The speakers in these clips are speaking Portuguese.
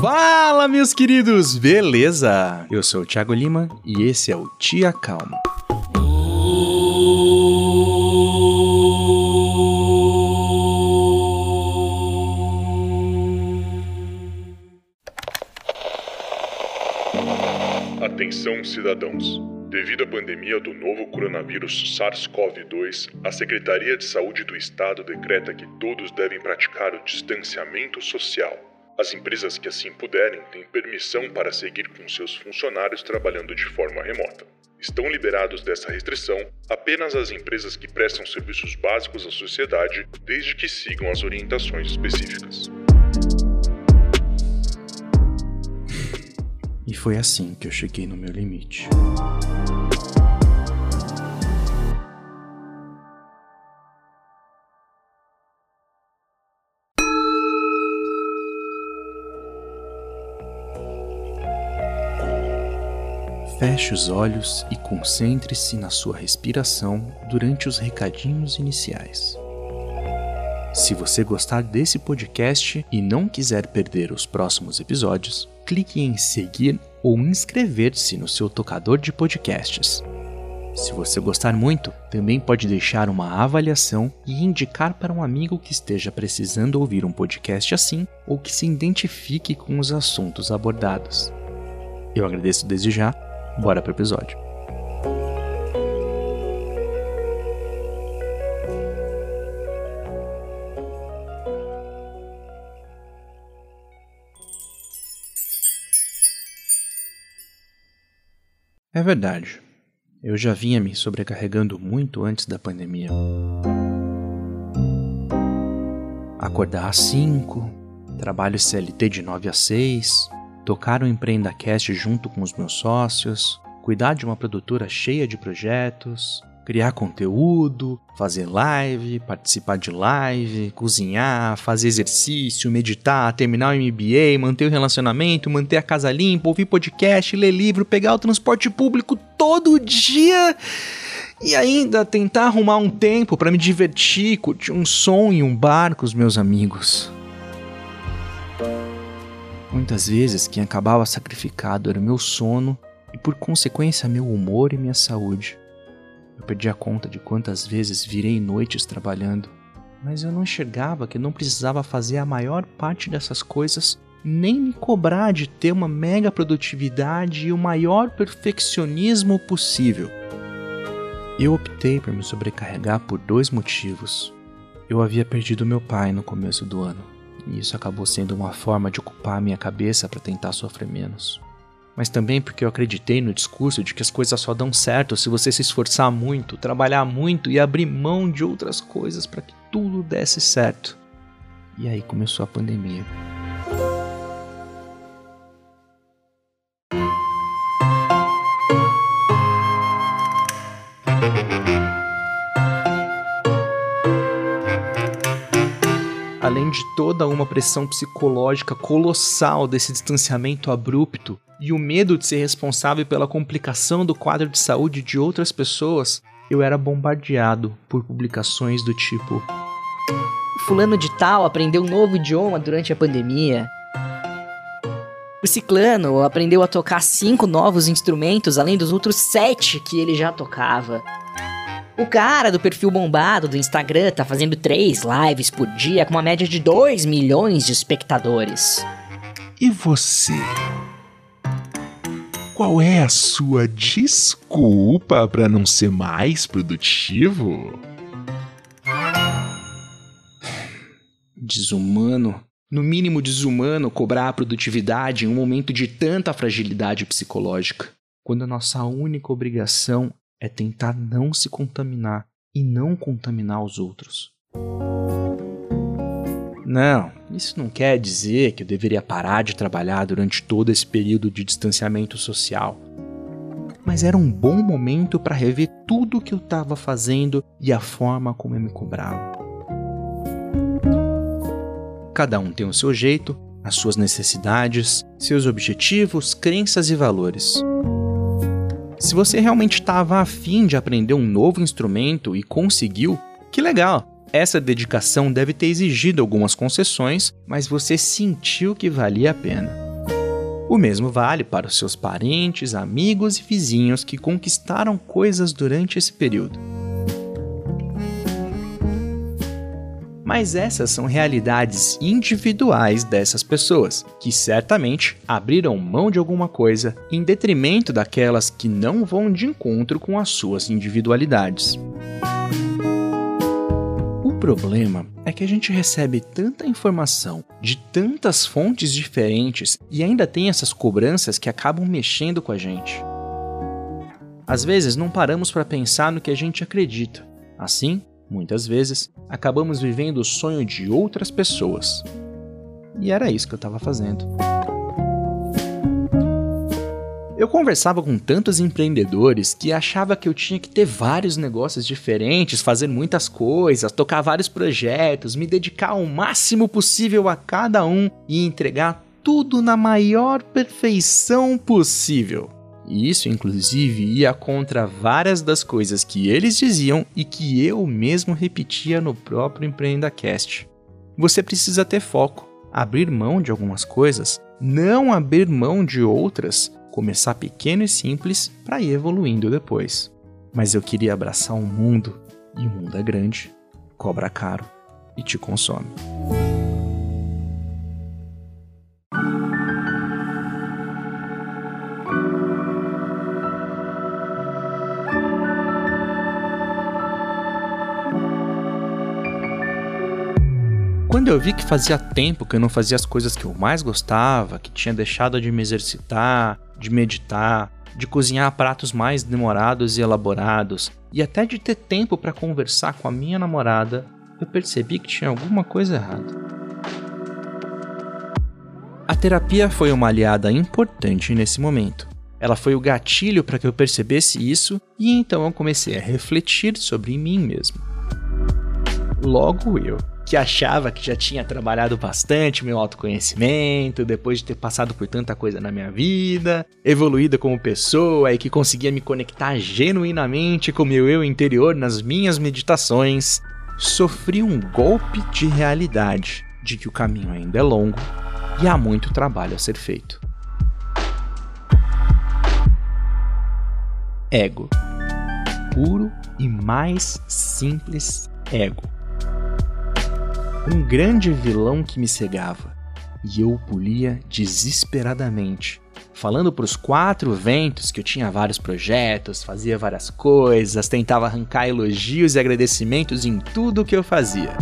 Fala, meus queridos, beleza? Eu sou o Thiago Lima e esse é o Tia Calma. Atenção, cidadãos. Devido à pandemia do novo coronavírus SARS-CoV-2, a Secretaria de Saúde do Estado decreta que todos devem praticar o distanciamento social. As empresas que assim puderem têm permissão para seguir com seus funcionários trabalhando de forma remota. Estão liberados dessa restrição apenas as empresas que prestam serviços básicos à sociedade, desde que sigam as orientações específicas. E foi assim que eu cheguei no meu limite. Feche os olhos e concentre-se na sua respiração durante os recadinhos iniciais. Se você gostar desse podcast e não quiser perder os próximos episódios, clique em seguir ou inscrever-se no seu tocador de podcasts. Se você gostar muito, também pode deixar uma avaliação e indicar para um amigo que esteja precisando ouvir um podcast assim ou que se identifique com os assuntos abordados. Eu agradeço desde já Bora pro episódio. É verdade. Eu já vinha me sobrecarregando muito antes da pandemia. Acordar às 5, trabalho CLT de 9 a 6, tocar o EmpreendaCast junto com os meus sócios, cuidar de uma produtora cheia de projetos, criar conteúdo, fazer live, participar de live, cozinhar, fazer exercício, meditar, terminar o MBA, manter o relacionamento, manter a casa limpa, ouvir podcast, ler livro, pegar o transporte público todo dia e ainda tentar arrumar um tempo para me divertir, curtir um som em um bar com os meus amigos. Muitas vezes quem acabava sacrificado era o meu sono e, por consequência, meu humor e minha saúde. Eu perdi a conta de quantas vezes virei noites trabalhando, mas eu não enxergava que não precisava fazer a maior parte dessas coisas nem me cobrar de ter uma mega produtividade e o maior perfeccionismo possível. Eu optei por me sobrecarregar por dois motivos. Eu havia perdido meu pai no começo do ano e isso acabou sendo uma forma de ocupar minha cabeça para tentar sofrer menos. Mas também porque eu acreditei no discurso de que as coisas só dão certo se você se esforçar muito, trabalhar muito e abrir mão de outras coisas para que tudo desse certo. E aí começou a pandemia. De toda uma pressão psicológica colossal desse distanciamento abrupto e o medo de ser responsável pela complicação do quadro de saúde de outras pessoas, eu era bombardeado por publicações do tipo: Fulano de Tal aprendeu um novo idioma durante a pandemia. O Ciclano aprendeu a tocar cinco novos instrumentos além dos outros sete que ele já tocava. O cara do perfil bombado do Instagram tá fazendo três lives por dia com uma média de 2 milhões de espectadores. E você? Qual é a sua desculpa para não ser mais produtivo? Desumano. No mínimo desumano cobrar a produtividade em um momento de tanta fragilidade psicológica, quando a nossa única obrigação é tentar não se contaminar e não contaminar os outros. Não, isso não quer dizer que eu deveria parar de trabalhar durante todo esse período de distanciamento social. Mas era um bom momento para rever tudo o que eu estava fazendo e a forma como eu me cobrava. Cada um tem o seu jeito, as suas necessidades, seus objetivos, crenças e valores. Se você realmente estava afim de aprender um novo instrumento e conseguiu, que legal! Essa dedicação deve ter exigido algumas concessões, mas você sentiu que valia a pena. O mesmo vale para os seus parentes, amigos e vizinhos que conquistaram coisas durante esse período. Mas essas são realidades individuais dessas pessoas, que certamente abriram mão de alguma coisa em detrimento daquelas que não vão de encontro com as suas individualidades. O problema é que a gente recebe tanta informação de tantas fontes diferentes e ainda tem essas cobranças que acabam mexendo com a gente. Às vezes não paramos para pensar no que a gente acredita. Assim, Muitas vezes, acabamos vivendo o sonho de outras pessoas. E era isso que eu estava fazendo. Eu conversava com tantos empreendedores que achava que eu tinha que ter vários negócios diferentes, fazer muitas coisas, tocar vários projetos, me dedicar ao máximo possível a cada um e entregar tudo na maior perfeição possível. E isso, inclusive, ia contra várias das coisas que eles diziam e que eu mesmo repetia no próprio EmpreendaCast. Você precisa ter foco, abrir mão de algumas coisas, não abrir mão de outras, começar pequeno e simples para ir evoluindo depois. Mas eu queria abraçar o um mundo, e o mundo é grande, cobra caro e te consome. Quando eu vi que fazia tempo que eu não fazia as coisas que eu mais gostava, que tinha deixado de me exercitar, de meditar, de cozinhar pratos mais demorados e elaborados, e até de ter tempo para conversar com a minha namorada, eu percebi que tinha alguma coisa errada. A terapia foi uma aliada importante nesse momento. Ela foi o gatilho para que eu percebesse isso e então eu comecei a refletir sobre mim mesmo. Logo eu que achava que já tinha trabalhado bastante meu autoconhecimento, depois de ter passado por tanta coisa na minha vida, evoluída como pessoa e que conseguia me conectar genuinamente com meu eu interior nas minhas meditações, sofri um golpe de realidade de que o caminho ainda é longo e há muito trabalho a ser feito. Ego. Puro e mais simples ego um grande vilão que me cegava, e eu o polia desesperadamente, falando para os quatro ventos que eu tinha vários projetos, fazia várias coisas, tentava arrancar elogios e agradecimentos em tudo que eu fazia.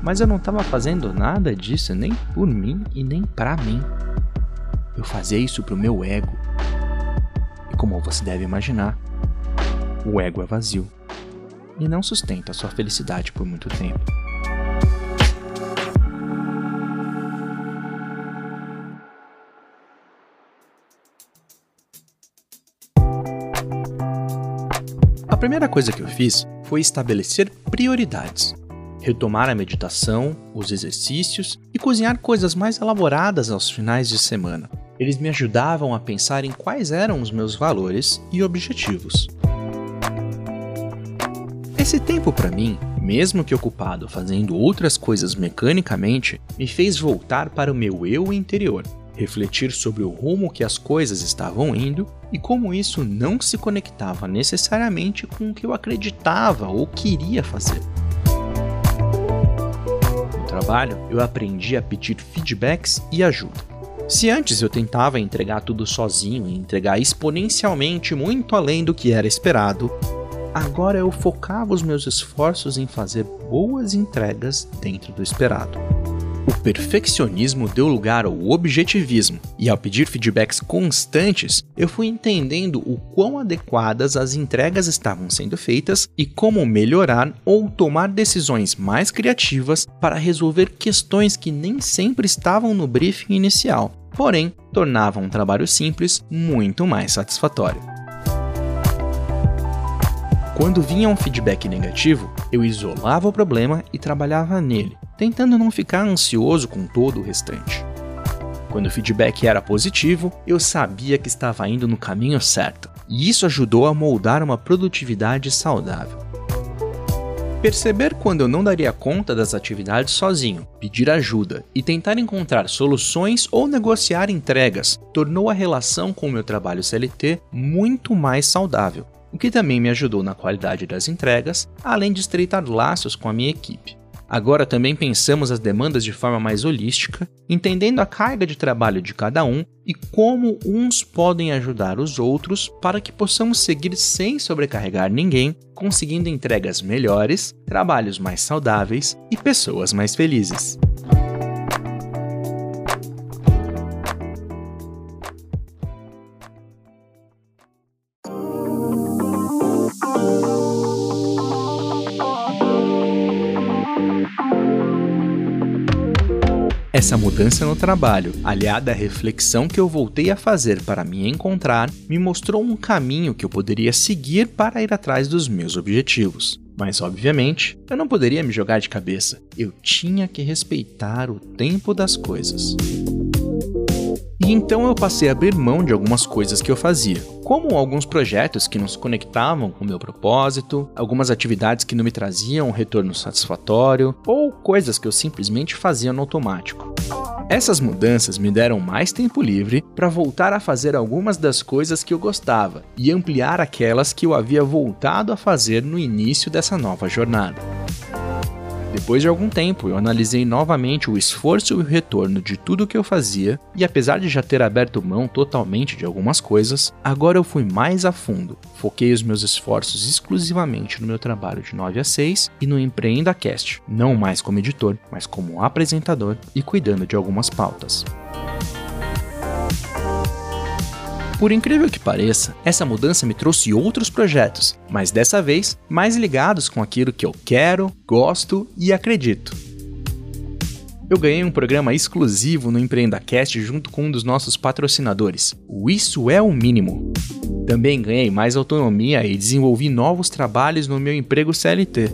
Mas eu não estava fazendo nada disso nem por mim e nem para mim. Eu fazia isso pro meu ego. E como você deve imaginar, o ego é vazio e não sustenta sua felicidade por muito tempo. A primeira coisa que eu fiz foi estabelecer prioridades. Retomar a meditação, os exercícios e cozinhar coisas mais elaboradas aos finais de semana. Eles me ajudavam a pensar em quais eram os meus valores e objetivos. Esse tempo para mim, mesmo que ocupado fazendo outras coisas mecanicamente, me fez voltar para o meu eu interior, refletir sobre o rumo que as coisas estavam indo e como isso não se conectava necessariamente com o que eu acreditava ou queria fazer. No trabalho, eu aprendi a pedir feedbacks e ajuda. Se antes eu tentava entregar tudo sozinho e entregar exponencialmente muito além do que era esperado, Agora eu focava os meus esforços em fazer boas entregas dentro do esperado. O perfeccionismo deu lugar ao objetivismo, e ao pedir feedbacks constantes, eu fui entendendo o quão adequadas as entregas estavam sendo feitas e como melhorar ou tomar decisões mais criativas para resolver questões que nem sempre estavam no briefing inicial, porém tornavam um trabalho simples muito mais satisfatório. Quando vinha um feedback negativo, eu isolava o problema e trabalhava nele, tentando não ficar ansioso com todo o restante. Quando o feedback era positivo, eu sabia que estava indo no caminho certo, e isso ajudou a moldar uma produtividade saudável. Perceber quando eu não daria conta das atividades sozinho, pedir ajuda e tentar encontrar soluções ou negociar entregas tornou a relação com o meu trabalho CLT muito mais saudável, o que também me ajudou na qualidade das entregas, além de estreitar laços com a minha equipe. Agora também pensamos as demandas de forma mais holística, entendendo a carga de trabalho de cada um e como uns podem ajudar os outros para que possamos seguir sem sobrecarregar ninguém, conseguindo entregas melhores, trabalhos mais saudáveis e pessoas mais felizes. Essa mudança no trabalho, aliada à reflexão que eu voltei a fazer para me encontrar, me mostrou um caminho que eu poderia seguir para ir atrás dos meus objetivos. Mas, obviamente, eu não poderia me jogar de cabeça. Eu tinha que respeitar o tempo das coisas. E então eu passei a abrir mão de algumas coisas que eu fazia, como alguns projetos que não se conectavam com o meu propósito, algumas atividades que não me traziam um retorno satisfatório, ou coisas que eu simplesmente fazia no automático. Essas mudanças me deram mais tempo livre para voltar a fazer algumas das coisas que eu gostava e ampliar aquelas que eu havia voltado a fazer no início dessa nova jornada. Depois de algum tempo, eu analisei novamente o esforço e o retorno de tudo que eu fazia, e apesar de já ter aberto mão totalmente de algumas coisas, agora eu fui mais a fundo. Foquei os meus esforços exclusivamente no meu trabalho de 9 a 6 e no Empreenda Cast, não mais como editor, mas como apresentador e cuidando de algumas pautas. Por incrível que pareça, essa mudança me trouxe outros projetos, mas dessa vez mais ligados com aquilo que eu quero, gosto e acredito. Eu ganhei um programa exclusivo no EmpreendaCast junto com um dos nossos patrocinadores, o Isso é o Mínimo. Também ganhei mais autonomia e desenvolvi novos trabalhos no meu emprego CLT.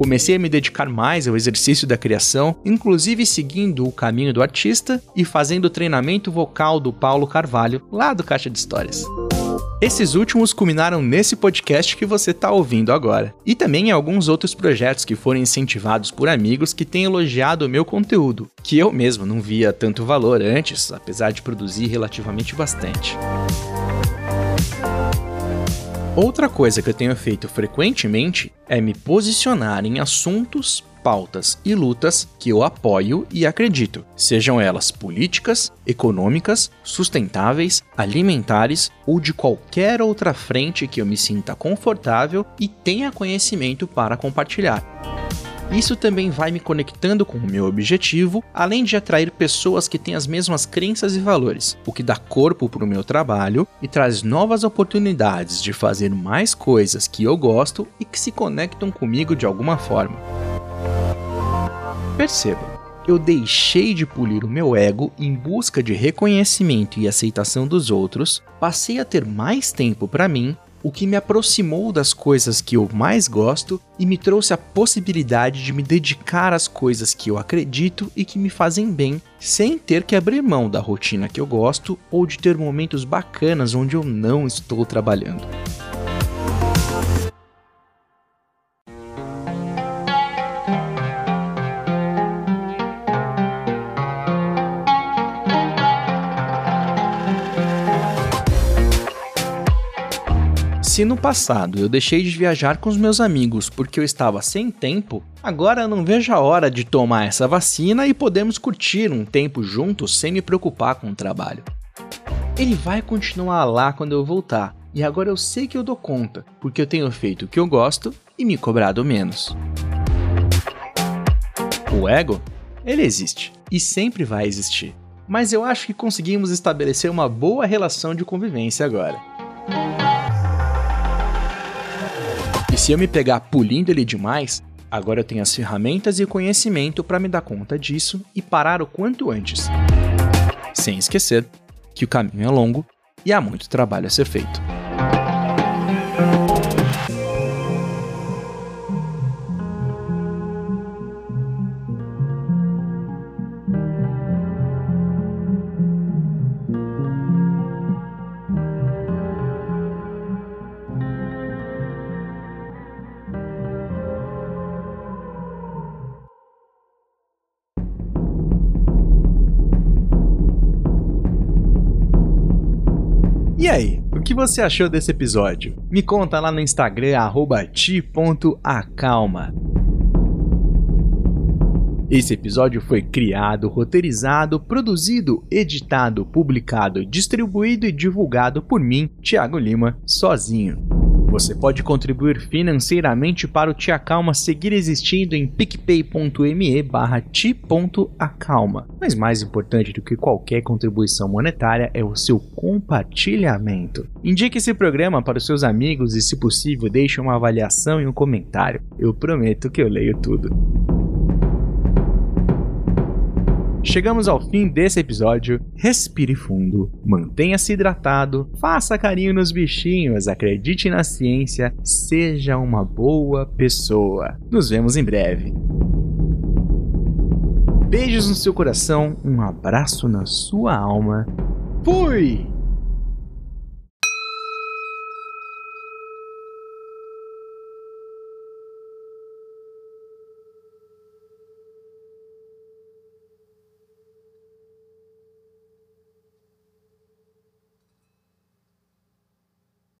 Comecei a me dedicar mais ao exercício da criação, inclusive seguindo o caminho do artista e fazendo o treinamento vocal do Paulo Carvalho, lá do Caixa de Histórias. Esses últimos culminaram nesse podcast que você está ouvindo agora, e também em alguns outros projetos que foram incentivados por amigos que têm elogiado o meu conteúdo, que eu mesmo não via tanto valor antes, apesar de produzir relativamente bastante. Outra coisa que eu tenho feito frequentemente é me posicionar em assuntos, pautas e lutas que eu apoio e acredito, sejam elas políticas, econômicas, sustentáveis, alimentares ou de qualquer outra frente que eu me sinta confortável e tenha conhecimento para compartilhar. Isso também vai me conectando com o meu objetivo, além de atrair pessoas que têm as mesmas crenças e valores, o que dá corpo para o meu trabalho e traz novas oportunidades de fazer mais coisas que eu gosto e que se conectam comigo de alguma forma. Perceba, eu deixei de polir o meu ego em busca de reconhecimento e aceitação dos outros, passei a ter mais tempo para mim o que me aproximou das coisas que eu mais gosto e me trouxe a possibilidade de me dedicar às coisas que eu acredito e que me fazem bem, sem ter que abrir mão da rotina que eu gosto ou de ter momentos bacanas onde eu não estou trabalhando. Se no passado eu deixei de viajar com os meus amigos porque eu estava sem tempo, agora não vejo a hora de tomar essa vacina e podemos curtir um tempo juntos sem me preocupar com o trabalho. Ele vai continuar lá quando eu voltar, e agora eu sei que eu dou conta, porque eu tenho feito o que eu gosto e me cobrado menos. O ego, ele existe e sempre vai existir, mas eu acho que conseguimos estabelecer uma boa relação de convivência agora. Se eu me pegar pulindo ele demais, agora eu tenho as ferramentas e o conhecimento para me dar conta disso e parar o quanto antes. Sem esquecer que o caminho é longo e há muito trabalho a ser feito. Aí, o que você achou desse episódio? Me conta lá no Instagram, ti.acalma. Esse episódio foi criado, roteirizado, produzido, editado, publicado, distribuído e divulgado por mim, Thiago Lima, sozinho. Você pode contribuir financeiramente para o Tia Calma seguir existindo em picpay.me barra ti.acalma. Mas mais importante do que qualquer contribuição monetária é o seu compartilhamento. Indique esse programa para os seus amigos e, se possível, deixe uma avaliação e um comentário. Eu prometo que eu leio tudo. Chegamos ao fim desse episódio. Respire fundo, mantenha-se hidratado, faça carinho nos bichinhos, acredite na ciência, seja uma boa pessoa. Nos vemos em breve. Beijos no seu coração, um abraço na sua alma. Fui!